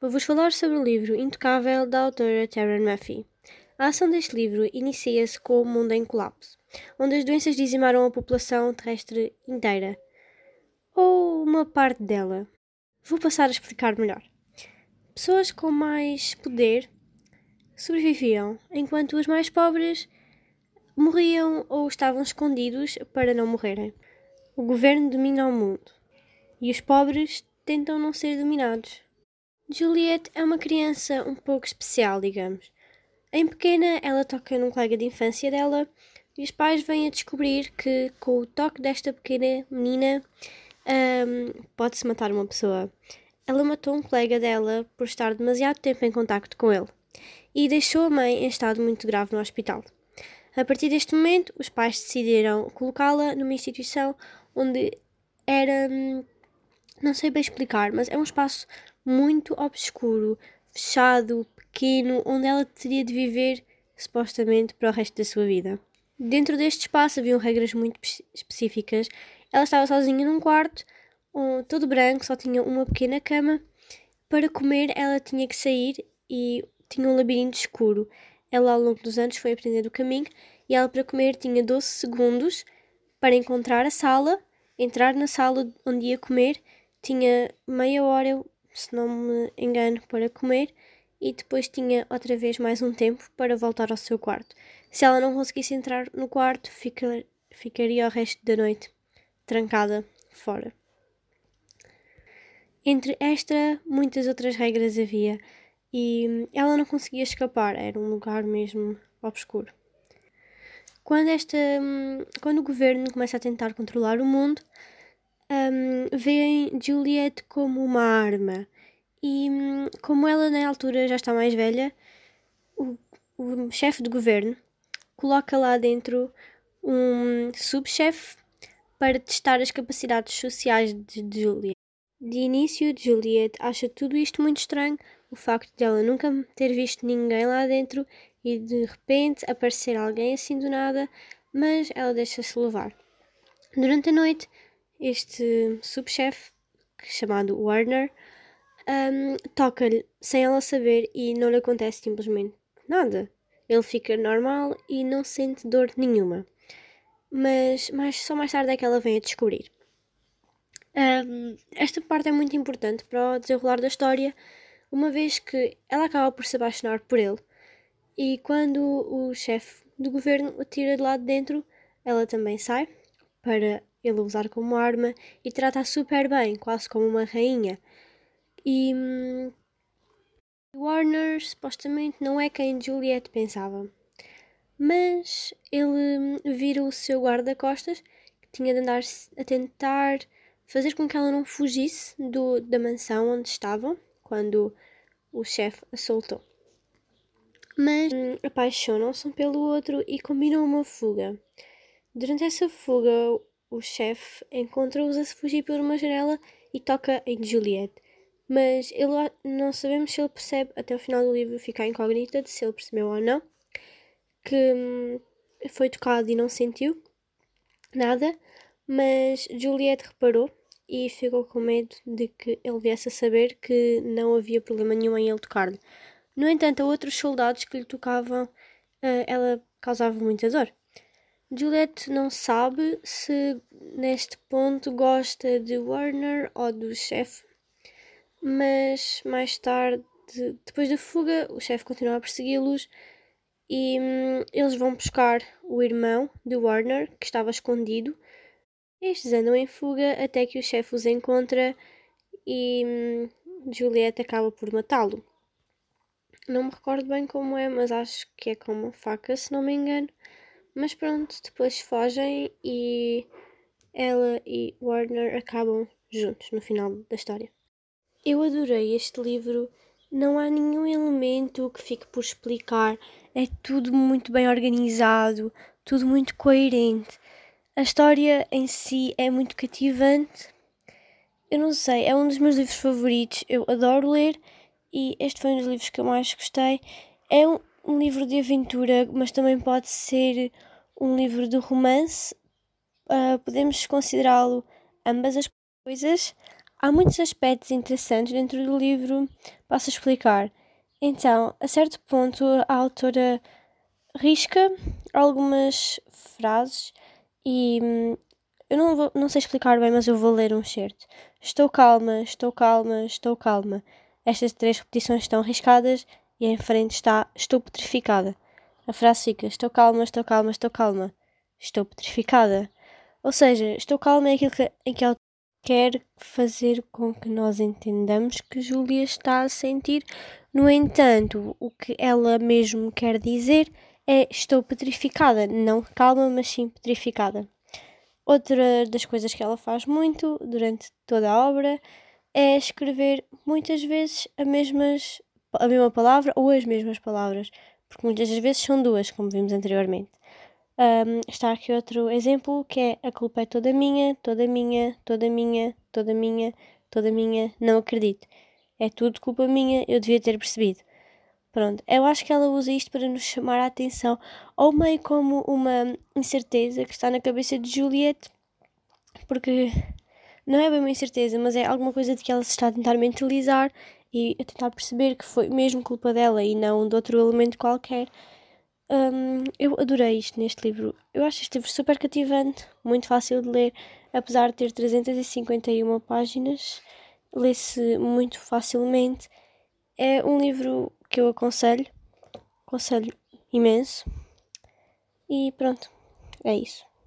Vou-vos falar sobre o livro Intocável da autora Taryn Murphy. A ação deste livro inicia-se com o mundo em colapso, onde as doenças dizimaram a população terrestre inteira, ou uma parte dela. Vou passar a explicar melhor. Pessoas com mais poder sobreviviam, enquanto os mais pobres morriam ou estavam escondidos para não morrerem. O governo domina o mundo e os pobres tentam não ser dominados. Juliette é uma criança um pouco especial, digamos. Em pequena, ela toca num colega de infância dela e os pais vêm a descobrir que, com o toque desta pequena menina, um, pode-se matar uma pessoa. Ela matou um colega dela por estar demasiado tempo em contacto com ele e deixou a mãe em estado muito grave no hospital. A partir deste momento, os pais decidiram colocá-la numa instituição onde era. Hum, não sei bem explicar, mas é um espaço muito obscuro, fechado, pequeno, onde ela teria de viver supostamente para o resto da sua vida. Dentro deste espaço haviam regras muito específicas. Ela estava sozinha num quarto, todo branco, só tinha uma pequena cama. Para comer, ela tinha que sair e tinha um labirinto escuro. Ela, ao longo dos anos, foi aprendendo o caminho e ela, para comer, tinha 12 segundos para encontrar a sala, entrar na sala onde ia comer, tinha meia hora se não me engano, para comer e depois tinha outra vez mais um tempo para voltar ao seu quarto. Se ela não conseguisse entrar no quarto, fica, ficaria o resto da noite trancada fora. Entre esta, muitas outras regras havia e ela não conseguia escapar, era um lugar mesmo obscuro. Quando, esta, quando o governo começa a tentar controlar o mundo, um, veem Juliet como uma arma. E hum, como ela na altura já está mais velha, o, o chefe de governo coloca lá dentro um subchefe para testar as capacidades sociais de Juliet. De início, Juliet acha tudo isto muito estranho, o facto de ela nunca ter visto ninguém lá dentro e de repente aparecer alguém assim do nada, mas ela deixa-se levar. Durante a noite, este subchefe, chamado Warner, um, toca-lhe sem ela saber e não lhe acontece simplesmente nada. Ele fica normal e não sente dor nenhuma. Mas, mas só mais tarde é que ela vem a descobrir. Um, esta parte é muito importante para o desenrolar da história, uma vez que ela acaba por se apaixonar por ele. E quando o chefe do governo o tira de lá de dentro, ela também sai para ele usar como arma e trata super bem, quase como uma rainha. E hum, Warner supostamente não é quem Juliet pensava. Mas ele hum, vira o seu guarda-costas, que tinha de andar a tentar fazer com que ela não fugisse do, da mansão onde estavam quando o chefe a soltou. Mas hum, apaixonam-se um pelo outro e combinam uma fuga. Durante essa fuga, o chefe encontra-os a fugir por uma janela e toca em Juliet. Mas ele, não sabemos se ele percebe, até o final do livro fica incógnita de se ele percebeu ou não, que hum, foi tocado e não sentiu nada, mas Juliet reparou e ficou com medo de que ele viesse a saber que não havia problema nenhum em ele tocar-lhe. No entanto, a outros soldados que lhe tocavam, eh, ela causava muita dor. Juliet não sabe se neste ponto gosta de Warner ou do chefe, mas mais tarde, depois da fuga, o chefe continua a persegui-los e hum, eles vão buscar o irmão de Warner, que estava escondido. Estes andam em fuga até que o chefe os encontra e hum, Juliet acaba por matá-lo. Não me recordo bem como é, mas acho que é com uma faca, se não me engano. Mas pronto, depois fogem e ela e Warner acabam juntos no final da história. Eu adorei este livro. Não há nenhum elemento que fique por explicar. É tudo muito bem organizado, tudo muito coerente. A história em si é muito cativante. Eu não sei, é um dos meus livros favoritos. Eu adoro ler e este foi um dos livros que eu mais gostei. É um, um livro de aventura, mas também pode ser um livro de romance. Uh, podemos considerá-lo ambas as coisas. há muitos aspectos interessantes dentro do livro, posso explicar. Então, a certo ponto, a autora risca algumas frases e hum, eu não, vou, não sei explicar bem, mas eu vou ler um certo. Estou calma, estou calma, estou calma. Estas três repetições estão riscadas e em frente está Estou petrificada. A frase fica Estou calma, estou calma, estou calma. Estou petrificada. Ou seja, estou calma é aquilo que, em que ela quer fazer com que nós entendamos que Júlia está a sentir. No entanto, o que ela mesmo quer dizer é estou petrificada. Não calma, mas sim petrificada. Outra das coisas que ela faz muito durante toda a obra é escrever muitas vezes a, mesmas, a mesma palavra ou as mesmas palavras, porque muitas das vezes são duas, como vimos anteriormente. Um, está aqui outro exemplo que é a culpa é toda minha, toda minha, toda minha, toda minha, toda minha, não acredito. É tudo culpa minha, eu devia ter percebido. Pronto, eu acho que ela usa isto para nos chamar a atenção, ou meio como uma incerteza que está na cabeça de Juliette, porque não é bem uma incerteza, mas é alguma coisa de que ela se está a tentar mentalizar e a tentar perceber que foi mesmo culpa dela e não de outro elemento qualquer. Um, eu adorei isto neste livro. Eu acho este livro super cativante, muito fácil de ler, apesar de ter 351 páginas, lê-se muito facilmente. É um livro que eu aconselho, aconselho imenso. E pronto, é isso.